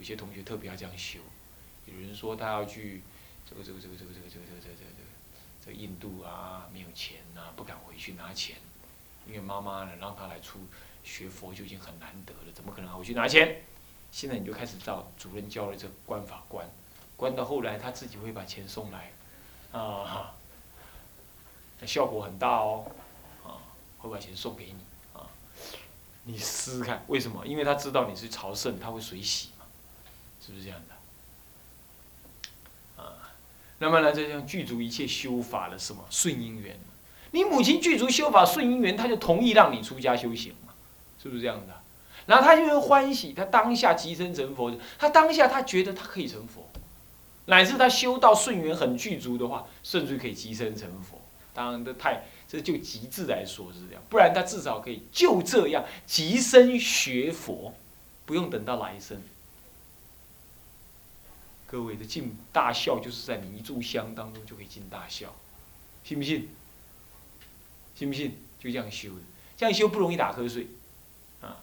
有些同学特别要这样修，有人说他要去这个这个这个这个这个这个这个这个这个印度啊，没有钱呐、不敢回去拿钱，因为妈妈呢让他来出学佛就已经很难得了，怎么可能回去拿钱？现在你就开始照主任教的这个关法关，关到后来他自己会把钱送来，啊，那效果很大哦，啊，会把钱送给你啊，你试试看为什么？因为他知道你是朝圣，他会随喜，是不是这样的？啊，那么呢，这样具足一切修法的什么顺因缘？你母亲具足修法顺因缘，他就同意让你出家修行嘛，是不是这样的？然后他就会欢喜，他当下即生成佛，他当下他觉得他可以成佛，乃至他修到顺缘很具足的话，甚至可以即生成佛。当然，这太这就极致来说是这样，不然他至少可以就这样即生学佛，不用等到来生。各位的进大孝就是在你一炷香当中就可以进大孝，信不信？信不信？就这样修的，这样修不容易打瞌睡。啊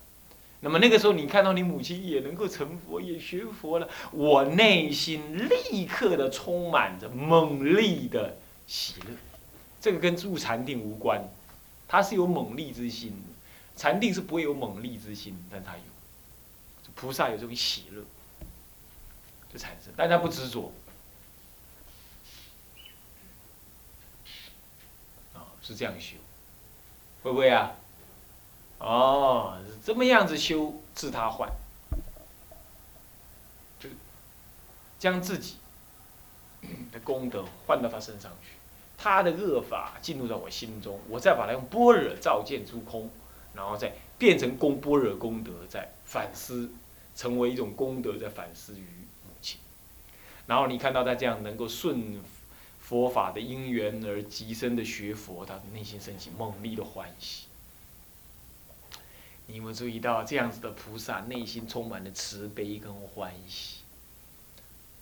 那么那个时候，你看到你母亲也能够成佛，也学佛了，我内心立刻的充满着猛力的喜乐。这个跟入禅定无关，他是有猛力之心的。禅定是不会有猛力之心，但他有。菩萨有这种喜乐，产生，但他不执着。啊，是这样修，会不会啊？哦，这么样子修，自他换，就将自己的功德换到他身上去，他的恶法进入到我心中，我再把它用般若照见诸空，然后再变成功般若功德，再反思，成为一种功德，再反思于。然后你看到他这样能够顺佛法的因缘而极深的学佛，他的内心升起猛烈的欢喜。你有没有注意到这样子的菩萨内心充满了慈悲跟欢喜，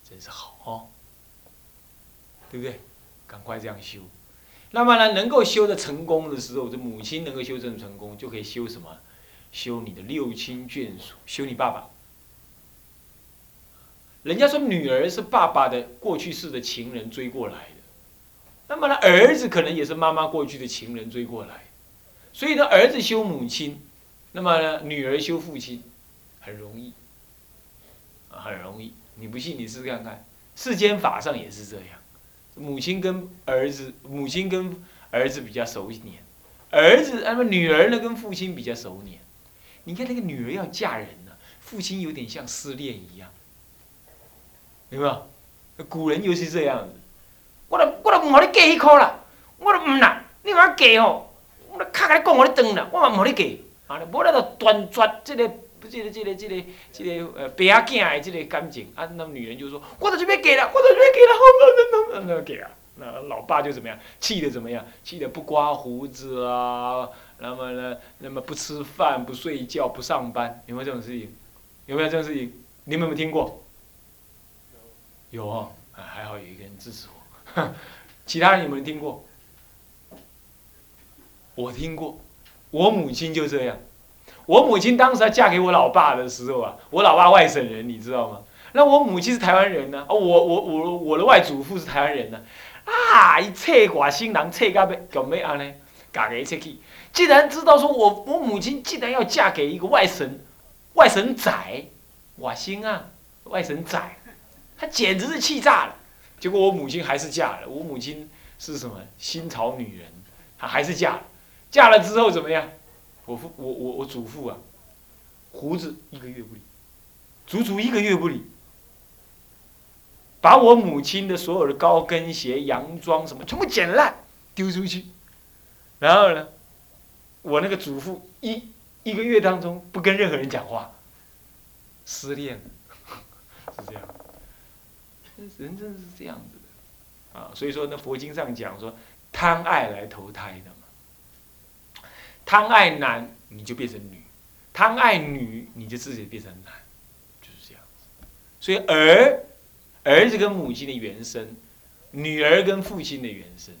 真是好哦，对不对？赶快这样修。那么呢，能够修的成功的时候，这母亲能够修正成功，就可以修什么？修你的六亲眷属，修你爸爸。人家说女儿是爸爸的过去式的情人追过来的，那么呢，儿子可能也是妈妈过去的情人追过来，所以呢，儿子修母亲。那么呢，女儿修父亲，很容易，很容易。你不信，你试试看看。世间法上也是这样，母亲跟儿子，母亲跟儿子比较熟黏，儿子那么女儿呢跟父亲比较熟黏。你看那个女儿要嫁人了，父亲有点像失恋一样，有没有？古人又是这样子。我都我都唔好你嫁迄箍啦，我都唔啦，你若嫁哦，我都卡甲你讲，我你断啦，我嘛唔好你嫁。啊！无咧，就断绝即个、即个、即个、即个、即个呃，白仔囝的即个感情。啊，那女人就说：“我都准备嫁了，我都准备嫁了，好不好？那那嫁啊！”那老爸就怎么样？气的怎么样？气的不刮胡子啊！那么呢？那么不吃饭、不睡觉、不上班，有没有这种事情？有没有这种事情？你们有没有听过？有哦，啊，还好有一个人支持我。其他人有没有听过？我听过。我母亲就这样，我母亲当时要嫁给我老爸的时候啊，我老爸外省人，你知道吗？那我母亲是台湾人呢，哦，我我我我的外祖父是台湾人呢，啊，一切寡新郎，切到要搞咩啊呢？嫁给切去，既然知道说我我母亲既然要嫁给一个外省外省仔，瓦新啊，外省仔，他简直是气炸了。结果我母亲还是嫁了，我母亲是什么新潮女人，她还是嫁了。嫁了之后怎么样？我父我我我祖父啊，胡子一个月不理，足足一个月不理，把我母亲的所有的高跟鞋、洋装什么全部剪烂丢出去，然后呢，我那个祖父一一个月当中不跟任何人讲话，失恋了 是这样，人真的是这样子的啊！所以说，那佛经上讲说，贪爱来投胎的嘛。贪爱男，你就变成女；贪爱女，你就自己变成男，就是这样子。所以儿，儿子跟母亲的原生，女儿跟父亲的原生，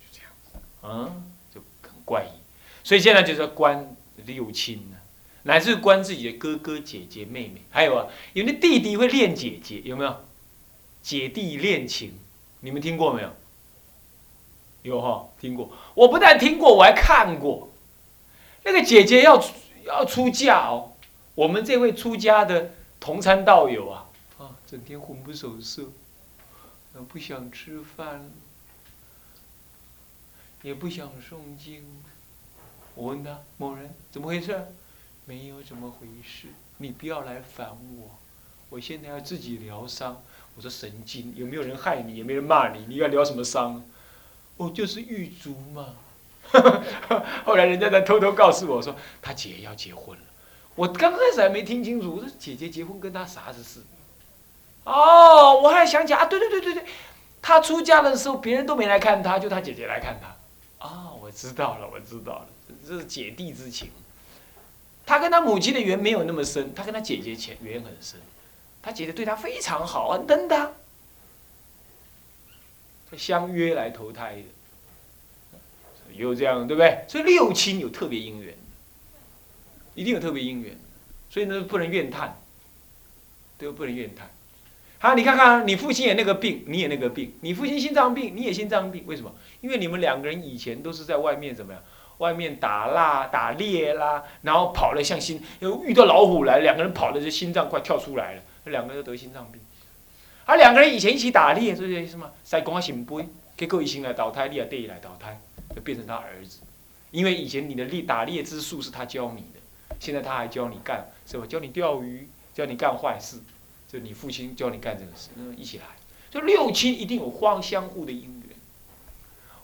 就这样子，啊，就很怪异。所以现在就是要观六亲呢。乃至观自己的哥哥姐姐妹妹，还有啊，有的弟弟会恋姐姐，有没有？姐弟恋情，你们听过没有？有哈，听过。我不但听过，我还看过。那个姐姐要要出嫁哦，我们这位出家的同参道友啊，啊，整天魂不守舍，不想吃饭，也不想诵经。我问他某人怎么回事？没有怎么回事，你不要来烦我，我现在要自己疗伤。我说神经，有没有人害你？也没人骂你，你要疗什么伤？我就是狱卒嘛。后来人家在偷偷告诉我说，他姐要结婚了。我刚开始还没听清楚，我说姐姐结婚跟他啥子事？哦，我还想起啊，对对对对对，他出嫁的时候别人都没来看他，就他姐姐来看他。啊，我知道了，我知道了，这是姐弟之情。他跟他母亲的缘没有那么深，他跟他姐姐前缘很深。他姐姐对他非常好，很疼他，相约来投胎的，有这样对不对？所以六亲有特别姻缘，一定有特别姻缘，所以呢不能怨叹，都不能怨叹。好，你看看，你父亲也那个病，你也那个病，你父亲心脏病，你也心脏病，为什么？因为你们两个人以前都是在外面怎么样？外面打啦、打猎啦，然后跑了像心，又遇到老虎来，两个人跑的就心脏快跳出来了。这两个人都得心脏病，而两个人以前一起打猎，是这意思吗？塞公啊行杯，结果一心来倒胎，你也得来倒胎，就变成他儿子。因为以前你的猎打猎之术是他教你的，现在他还教你干，是吧？教你钓鱼，教你干坏事，就你父亲教你干这个事，那么一起来，就六亲一定有相相互的因缘。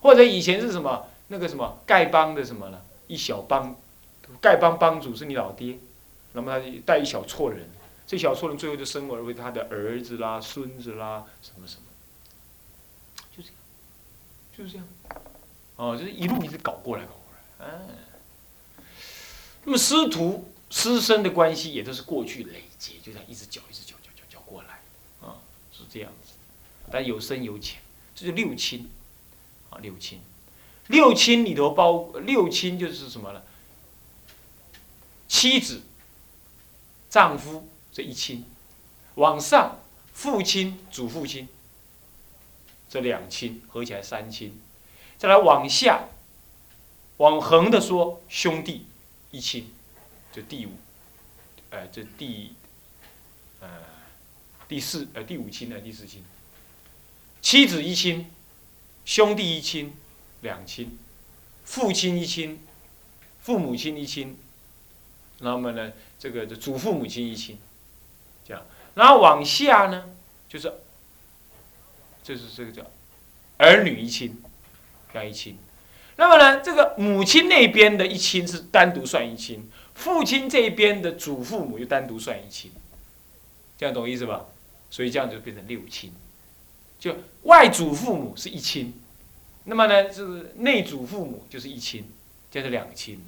或者以前是什么那个什么丐帮的什么呢？一小帮，丐帮帮主是你老爹，那么他带一小撮人。这小撮人最后就生而为他的儿子啦、孙子啦，什么什么，就这样，就是这样，哦，就是一路一直搞过来，搞过来，哎。那么师徒师生的关系也都是过去累积，就这样一直搅、一直搅、搅、搅、搅过来，啊，是这样子。但有深有浅，这就六亲，啊，六亲，六亲里头包六亲就是什么呢？妻子、丈夫。这一亲，往上父亲、祖父亲，这两亲合起来三亲，再来往下，往横的说兄弟一亲，就第五，呃，这第，呃，第四呃第五亲呢第四亲，妻子一亲，兄弟一亲，两亲，父亲一亲，父母亲一亲，那么呢，这个祖父母亲一亲。这样，然后往下呢，就是，就是这个叫儿女一亲，这样一亲。那么呢，这个母亲那边的一亲是单独算一亲，父亲这边的祖父母又单独算一亲，这样懂意思吧？所以这样就变成六亲，就外祖父母是一亲，那么呢，就是内祖父母就是一亲，这是两亲。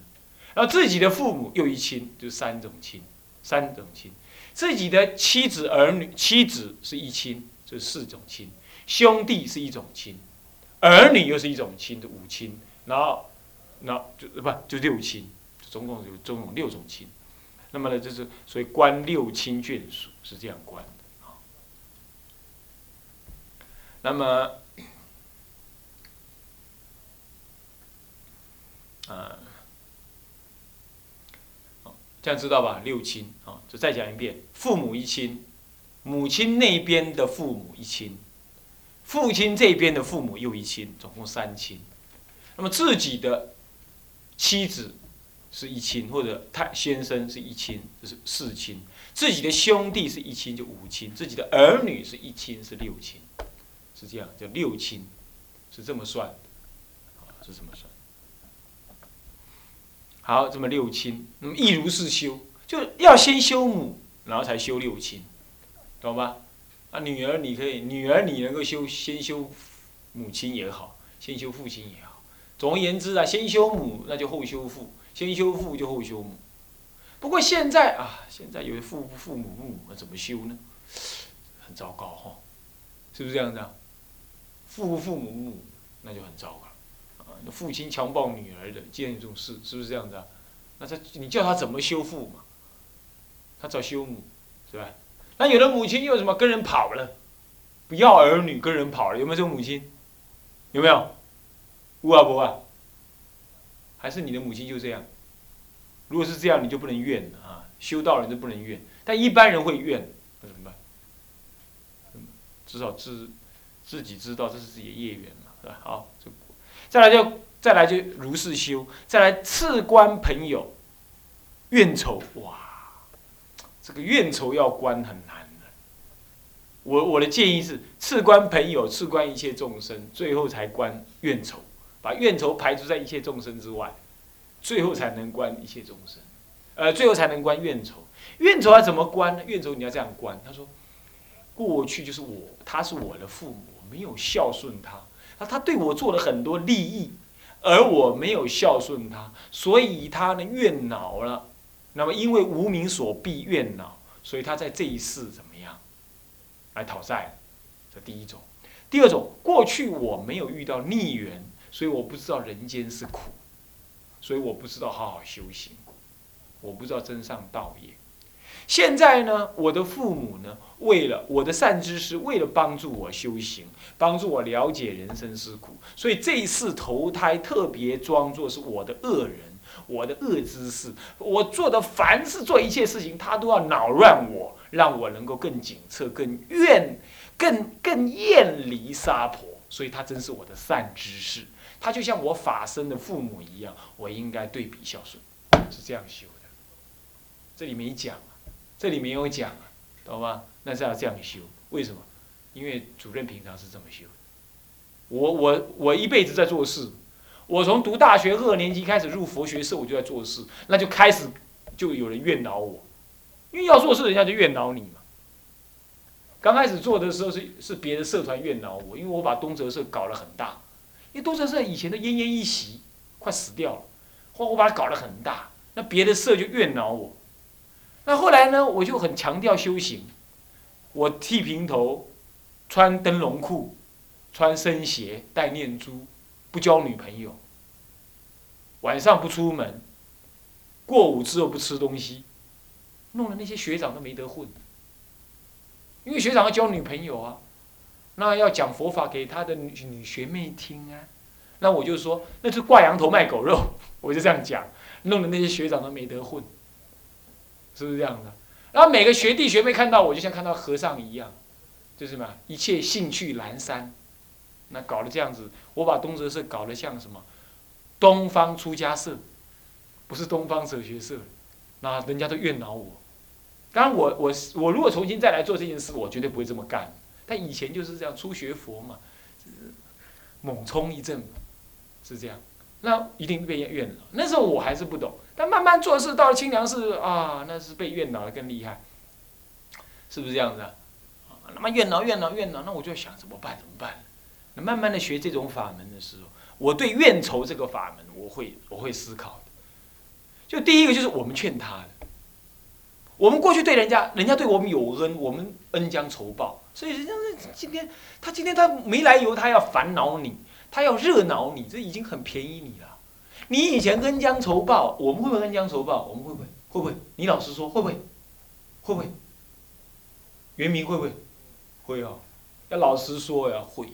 然后自己的父母又一亲，就是三种亲，三种亲。自己的妻子儿女，妻子是一亲，这是四种亲；兄弟是一种亲，儿女又是一种亲的五亲，然后，那就不就六亲，总共有总共六种亲。那么呢，就是所以观六亲眷属是这样观的那么，啊。这样知道吧？六亲啊，就再讲一遍：父母一亲，母亲那边的父母一亲，父亲这边的父母又一亲，总共三亲。那么自己的妻子是一亲，或者太先生是一亲，就是四亲；自己的兄弟是一亲，就五亲；自己的儿女是一亲，是六亲，是这样，叫六亲，是这么算，是这么算。好，这么六亲，那么亦如是修，就要先修母，然后才修六亲，懂吧？啊，女儿你可以，女儿你能够修，先修母亲也好，先修父亲也好。总而言之啊，先修母，那就后修父；先修父就后修母。不过现在啊，现在有父不父母母母怎么修呢？很糟糕哈，是不是这样子啊？父父母母那就很糟糕。父亲强暴女儿的，见这种事是不是这样子啊？那他你叫他怎么修复嘛？他找修母，是吧？那有的母亲又什么跟人跑了，不要儿女跟人跑了，有没有这种母亲？有没有？无啊不啊？还是你的母亲就这样？如果是这样，你就不能怨啊！修道人就不能怨，但一般人会怨，那怎么办？至少自自己知道这是自己的业缘嘛，是吧？好，就再来就再来就如是修，再来次观朋友怨仇，哇，这个怨仇要观很难的。我我的建议是次观朋友，次观一切众生，最后才观怨仇，把怨仇排除在一切众生之外。最后才能观一切众生，呃，最后才能观怨仇。怨仇要怎么观？呢？怨仇你要这样观。他说，过去就是我，他是我的父母，没有孝顺他，那他对我做了很多利益，而我没有孝顺他，所以他呢怨恼了。那么因为无名所逼怨恼，所以他在这一世怎么样来讨债？这第一种。第二种，过去我没有遇到逆缘，所以我不知道人间是苦。所以我不知道好好修行，我不知道真上道也。现在呢，我的父母呢，为了我的善知识，为了帮助我修行，帮助我了解人生是苦，所以这一次投胎特别装作是我的恶人，我的恶知识，我做的凡是做一切事情，他都要扰乱我，让我能够更警策、更怨、更更厌离杀婆。所以他真是我的善知识。他就像我法身的父母一样，我应该对比孝顺，是这样修的。这里没讲，这里没有讲啊，懂吗？那是要这样修，为什么？因为主任平常是这么修。我我我一辈子在做事，我从读大学二年级开始入佛学社，我就在做事，那就开始就有人怨恼我，因为要做事，人家就怨恼你嘛。刚开始做的时候是是别的社团怨恼我，因为我把东哲社搞得很大。因为东哲社以前的奄奄一息，快死掉了，或我把它搞得很大，那别的社就怨恼我。那后来呢，我就很强调修行，我剃平头，穿灯笼裤，穿僧鞋，戴念珠，不交女朋友，晚上不出门，过午之后不吃东西，弄得那些学长都没得混，因为学长要交女朋友啊。那要讲佛法给他的女女学妹听啊，那我就说那是挂羊头卖狗肉，我就这样讲，弄得那些学长都没得混，是不是这样的？然后每个学弟学妹看到我就像看到和尚一样，就是什么一切兴趣阑珊，那搞得这样子，我把东哲社搞得像什么东方出家社，不是东方哲学社，那人家都怨恼我。当然我我我如果重新再来做这件事，我绝对不会这么干。但以前就是这样初学佛嘛，猛冲一阵，是这样，那一定被怨了。那时候我还是不懂，但慢慢做事到了清凉寺啊，那是被怨恼的更厉害，是不是这样子啊？那么怨恼怨恼怨恼，那我就想怎么办怎么办？那慢慢的学这种法门的时候，我对怨仇这个法门，我会我会思考的。就第一个就是我们劝他的。我们过去对人家，人家对我们有恩，我们恩将仇报。所以人家今天，他今天他没来由，他要烦恼你，他要热恼你，这已经很便宜你了。你以前恩将仇报，我们会不会恩将仇报？我们会不会？会不会？你老实说，会不会？会不会？原名会不会？会哦，要老实说呀，会。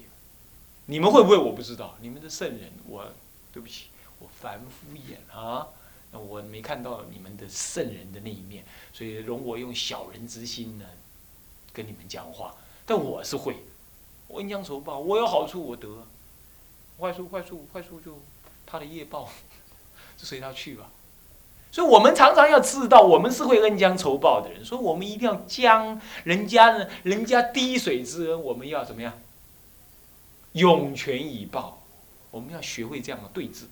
你们会不会？我不知道。你们的圣人，我对不起，我凡夫眼啊。我没看到你们的圣人的那一面，所以容我用小人之心呢，跟你们讲话。但我是会，我恩将仇报，我有好处我得，坏处坏处坏处就他的业报，就随他去吧。所以我们常常要知道，我们是会恩将仇报的人，所以我们一定要将人家呢，人家滴水之恩，我们要怎么样？涌泉以报，我们要学会这样的对峙。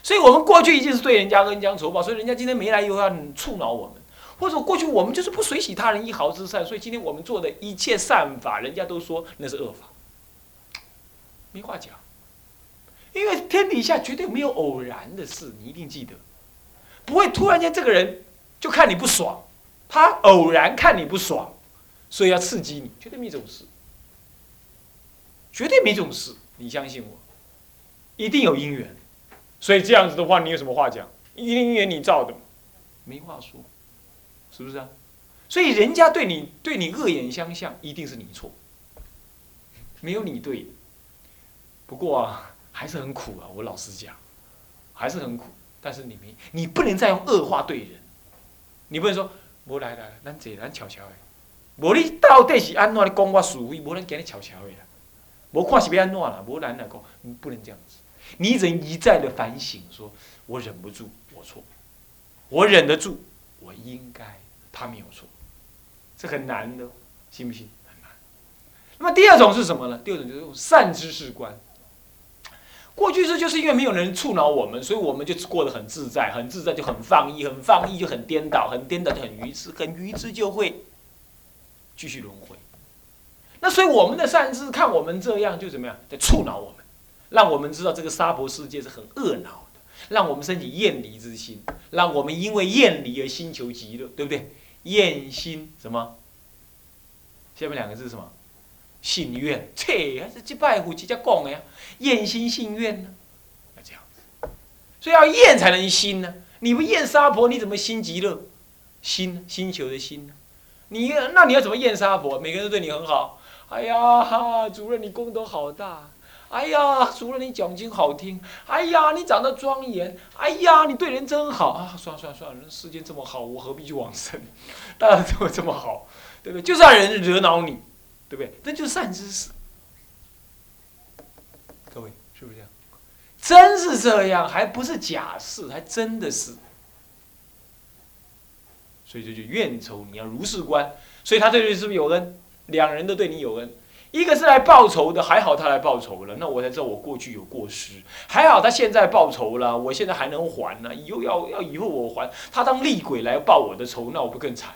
所以我们过去一定是对人家恩将仇报，所以人家今天没来由要触恼我们，或者过去我们就是不随喜他人一毫之善，所以今天我们做的一切善法，人家都说那是恶法，没话讲。因为天底下绝对没有偶然的事，你一定记得，不会突然间这个人就看你不爽，他偶然看你不爽，所以要刺激你，绝对没这种事，绝对没这种事，你相信我，一定有因缘。所以这样子的话，你有什么话讲？一定因缘你造的，没话说，是不是啊？所以人家对你对你恶眼相向，一定是你错，没有你对。不过啊，还是很苦啊，我老实讲，还是很苦。但是你没，你不能再用恶话对人，你不能说，无来来，咱坐咱悄悄的，无你到底是安怎你讲我是非，无咱今日悄悄的啦，无看是要安怎啦，无咱来讲，不能这样子。你只能一再的反省，说我忍不住，我错，我忍得住，我应该，他没有错，这很难的，信不信？很难。那么第二种是什么呢？第二种就是用善知识观。过去是就是因为没有人触恼我们，所以我们就过得很自在，很自在就很放逸，很放逸就很颠倒，很颠倒就很愚痴，很愚痴就会继续轮回。那所以我们的善知看我们这样就怎么样，在触恼我们，让我们知道这个娑婆世界是很恶恼的，让我们升起厌离之心，让我们因为厌离而心求极乐，对不对？厌心什么？下面两个字是什么？信愿，切，还是这拜佛直接讲的呀？厌心信愿呢？要这样子，所以要厌才能心呢。你不厌杀婆，你怎么心极乐？心，星球的心呢？你那你要怎么厌杀婆？每个人都对你很好。哎呀，哈，主任你功德好大。哎呀，主任你讲经好听。哎呀，你长得庄严。哎呀，你对人真好啊！算了算了算了，人世间这么好，我何必去往生？大家都这么好，对不对？就是要人惹恼你。对不对？那就是善知识。各位是不是这样？真是这样，还不是假事，还真的是。所以这就怨仇，你要如是观。所以他对你是不是有恩？两人都对你有恩，一个是来报仇的，还好他来报仇了，那我才知道我过去有过失。还好他现在报仇了，我现在还能还呢。以后要要以后我还，他当厉鬼来报我的仇，那我不更惨？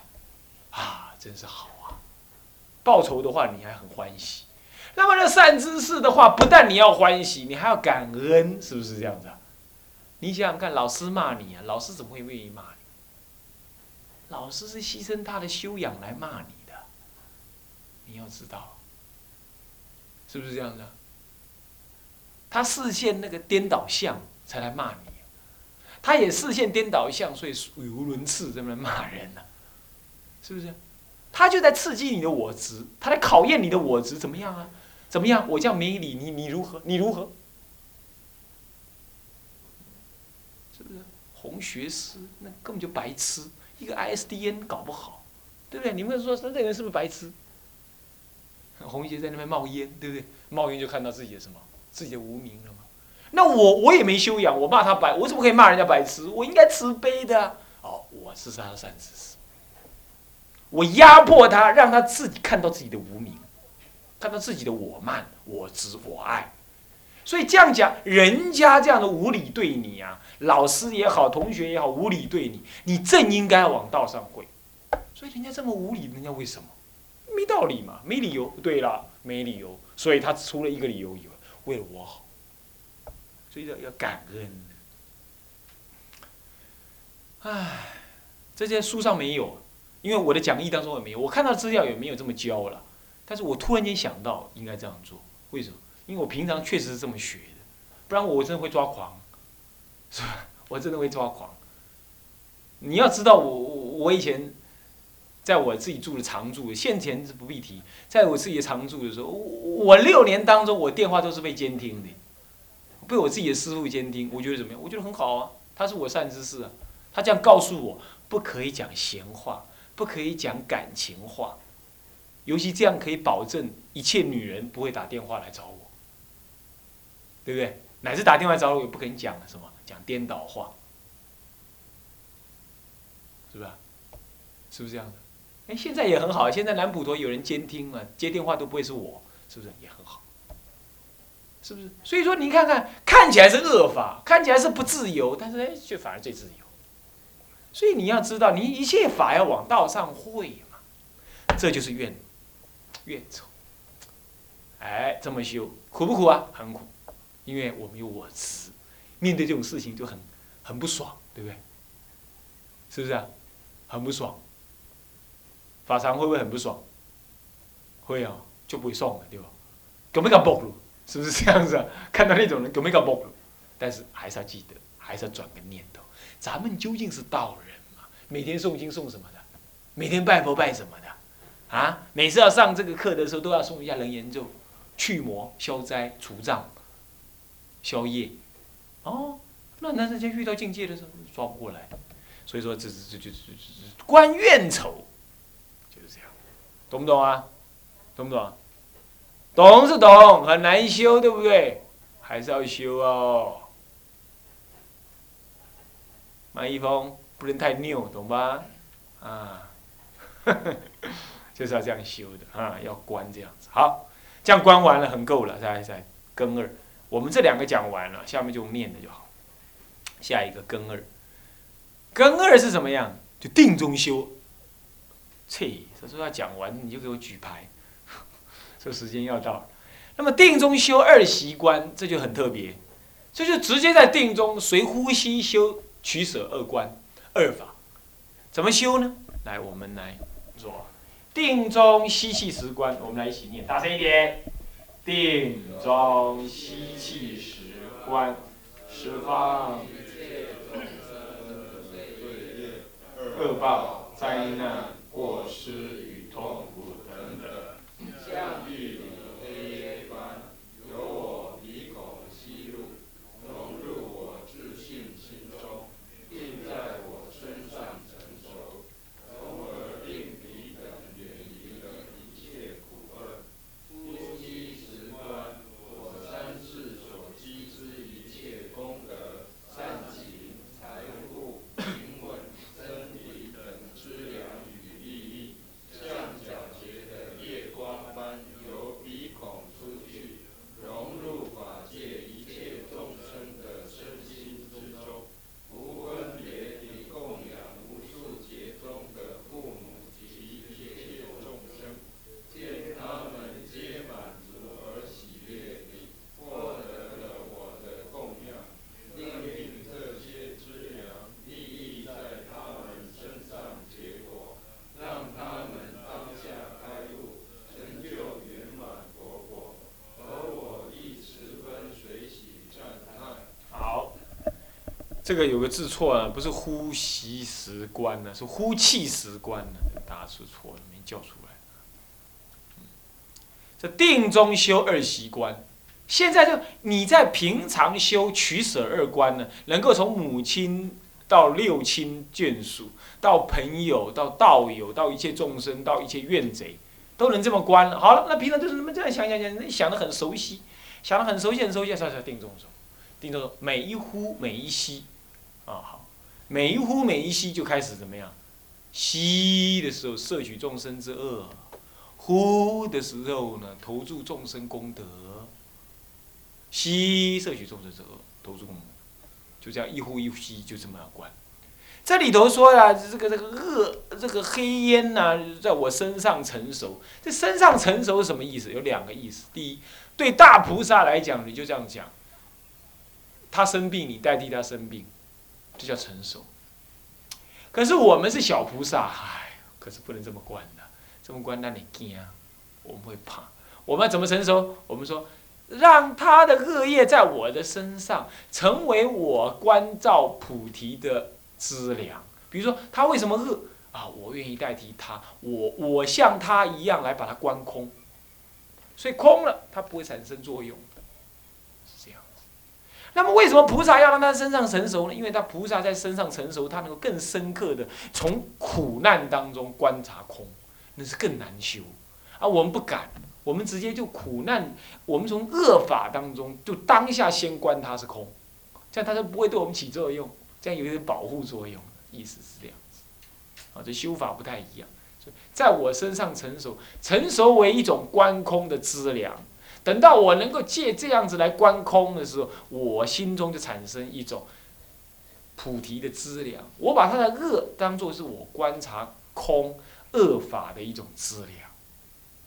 啊，真是好。报仇的话，你还很欢喜。那么那善知识的话，不但你要欢喜，你还要感恩，是不是这样子？你想想看，老师骂你啊，老师怎么会愿意骂你？老师是牺牲他的修养来骂你的，你要知道，是不是这样子？他视线那个颠倒相才来骂你，他也视线颠倒相，所以语无伦次这么来骂人呢，是不是？他就在刺激你的我执，他在考验你的我执，怎么样啊？怎么样？我这样没理你，你如何？你如何？是不是？红学师那根本就白痴，一个 ISDN 搞不好，对不对？你们说这个人是不是白痴？红学在那边冒烟，对不对？冒烟就看到自己的什么？自己的无名了吗？那我我也没修养，我骂他白，我怎么可以骂人家白痴？我应该慈悲的。哦，我是他的善知识。我压迫他，让他自己看到自己的无名，看到自己的我慢、我执、我爱。所以这样讲，人家这样的无理对你啊，老师也好，同学也好，无理对你，你正应该往道上跪。所以人家这么无理，人家为什么？没道理嘛，没理由。对了，没理由。所以他除了一个理由以外，为了我好。所以要要感恩。唉，这些书上没有。因为我的讲义当中也没有，我看到资料也没有这么教了。但是我突然间想到应该这样做，为什么？因为我平常确实是这么学的，不然我真的会抓狂，是吧？我真的会抓狂。你要知道，我我我以前在我自己住的常住，现前是不必提，在我自己的常住的时候，我我六年当中，我电话都是被监听的，被我自己的师傅监听。我觉得怎么样？我觉得很好啊，他是我善知识啊，他这样告诉我，不可以讲闲话。不可以讲感情话，尤其这样可以保证一切女人不会打电话来找我，对不对？乃至打电话找我也不肯讲什么，讲颠倒话，是不是？是不是这样的？哎，现在也很好，现在南普陀有人监听了，接电话都不会是我，是不是也很好？是不是？所以说，你看看，看起来是恶法，看起来是不自由，但是哎，却反而最自由。所以你要知道，你一切法要往道上会嘛，这就是怨怨仇。哎，这么修苦不苦啊？很苦，因为我们有我执，面对这种事情就很很不爽，对不对？是不是啊？很不爽。法常会不会很不爽？会啊，就不会送了，对吧？搞没搞爆了？是不是这样子啊？看到那种人搞没搞爆了？但是还是要记得，还是要转个念头。咱们究竟是道人？每天诵经诵什么的？每天拜佛拜什么的？啊，每次要上这个课的时候都要诵一下楞严咒，去魔消灾除障，消业。哦，那那人家遇到境界的时候抓不过来，所以说这这这就这这观怨仇，就是这样，懂不懂啊？懂不懂？懂是懂，很难修，对不对？还是要修哦。马一峰不能太拗，懂吧？啊，就是要这样修的啊，要观这样子。好，这样观完了，很够了。再再根二，我们这两个讲完了，下面就念的就好。下一个根二，根二是什么样？就定中修。切，他说要讲完，你就给我举牌。这时间要到了，那么定中修二习观，这就很特别，这就直接在定中随呼吸修。取舍二观，二法，怎么修呢？来，我们来做定中吸气时观，我们来一起念，大声一点。定中吸气时观，十方恶报、灾难、过失与痛苦等等，这个有个字错了，不是呼吸时观呢，是呼气时观呢。大家是错了，没叫出来。这定中修二习观，现在就你在平常修取舍二观呢，能够从母亲到六亲眷属，到朋友，到道友，到一切众生，到一切怨贼，都能这么观了。好了，那平常就是那么这样想想想，想的很熟悉，想的很熟悉很熟悉，才才定中说，定中说每一呼每一吸。啊好，每一呼每一吸就开始怎么样？吸的时候摄取众生之恶，呼的时候呢投注众生功德，吸摄取众生之恶，投注功德，就这样一呼一吸就这么样观。这里头说呀，这个这个恶这个黑烟呐，在我身上成熟。这身上成熟是什么意思？有两个意思。第一，对大菩萨来讲，你就这样讲，他生病，你代替他生病。这叫成熟。可是我们是小菩萨，唉，可是不能这么关的，这么关让你惊，我们会怕。我们要怎么成熟？我们说，让他的恶业在我的身上，成为我关照菩提的资粮。比如说，他为什么恶啊？我愿意代替他，我我像他一样来把它关空，所以空了，它不会产生作用。那么为什么菩萨要让他身上成熟呢？因为他菩萨在身上成熟，他能够更深刻的从苦难当中观察空，那是更难修。啊，我们不敢，我们直接就苦难，我们从恶法当中就当下先观它是空，这样它就不会对我们起作用，这样有一点保护作用，意思是这样子。啊，这修法不太一样，在我身上成熟，成熟为一种观空的资粮。等到我能够借这样子来观空的时候，我心中就产生一种菩提的资粮。我把他的恶当做是我观察空恶法的一种资粮，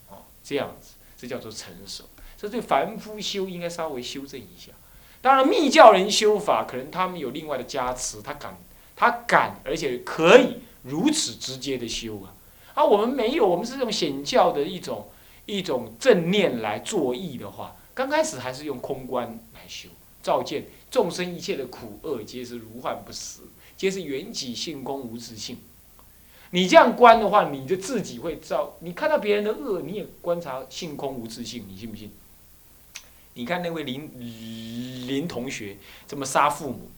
哦，这样子，这叫做成熟。这对凡夫修应该稍微修正一下。当然，密教人修法，可能他们有另外的加持，他敢，他敢，而且可以如此直接的修啊。而我们没有，我们是这种显教的一种。一种正念来作意的话，刚开始还是用空观来修，照见众生一切的苦厄皆是如幻不实，皆是缘起性空无自性。你这样观的话，你就自己会照。你看到别人的恶，你也观察性空无自性，你信不信？你看那位林林同学这么杀父母，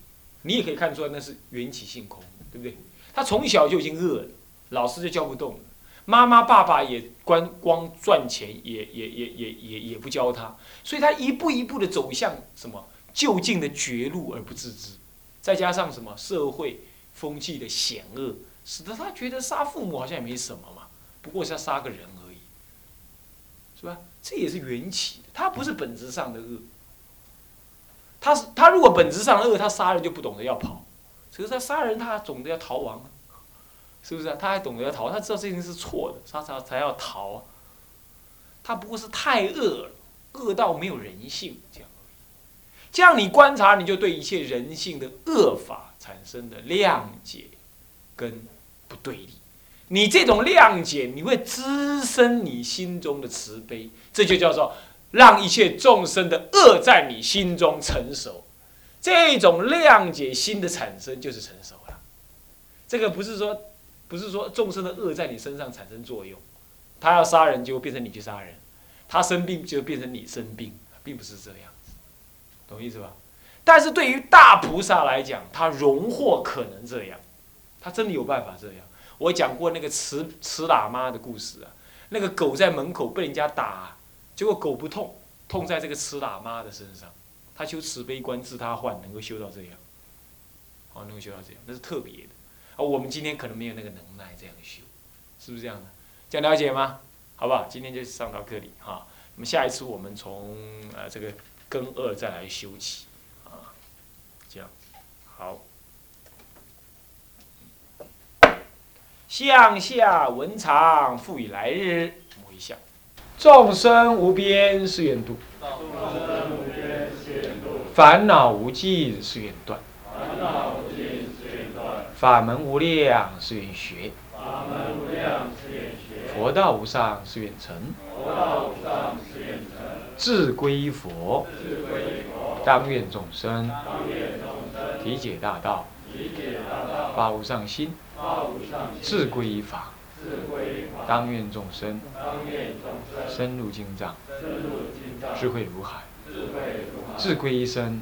你也可以看出来那是缘起性空，对不对？他从小就已经恶了，老师就教不动了，妈妈爸爸也光光赚钱，也也也也也也不教他，所以他一步一步的走向什么就近的绝路而不自知，再加上什么社会风气的险恶。使得他觉得杀父母好像也没什么嘛，不过是要杀个人而已，是吧？这也是缘起的，他不是本质上的恶。他是他如果本质上恶，他杀人就不懂得要跑，可是他杀人他懂得要逃亡，是不是啊？他还懂得要逃，他知道这件事是错的，他才才要逃啊。他不过是太恶了，恶到没有人性这样。这样你观察，你就对一切人性的恶法产生的谅解跟。不对立，你这种谅解，你会滋生你心中的慈悲，这就叫做让一切众生的恶在你心中成熟。这种谅解心的产生就是成熟了。这个不是说，不是说众生的恶在你身上产生作用，他要杀人就变成你去杀人，他生病就变成你生病，并不是这样子，懂意思吧？但是对于大菩萨来讲，他荣获可能这样。他真的有办法这样。我讲过那个慈慈喇嘛的故事啊，那个狗在门口被人家打，结果狗不痛，痛在这个慈喇嘛的身上。他修慈悲观治他患，能够修到这样，哦，能够修到这样，那是特别的。啊，我们今天可能没有那个能耐这样修，是不是这样的？这样了解吗？好不好？今天就上到这里哈。那么下一次我们从呃这个根二再来修起啊，这样好。向下文长，复以来日。母一下，众生无边誓愿度，烦恼无尽誓愿断，烦恼法门无量誓愿学，佛道无上誓愿成，自归佛，当愿众生。体解大道，发无上心。自归法，当愿众生。深入经藏，智慧如海；自归一生，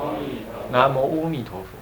南无阿弥陀佛。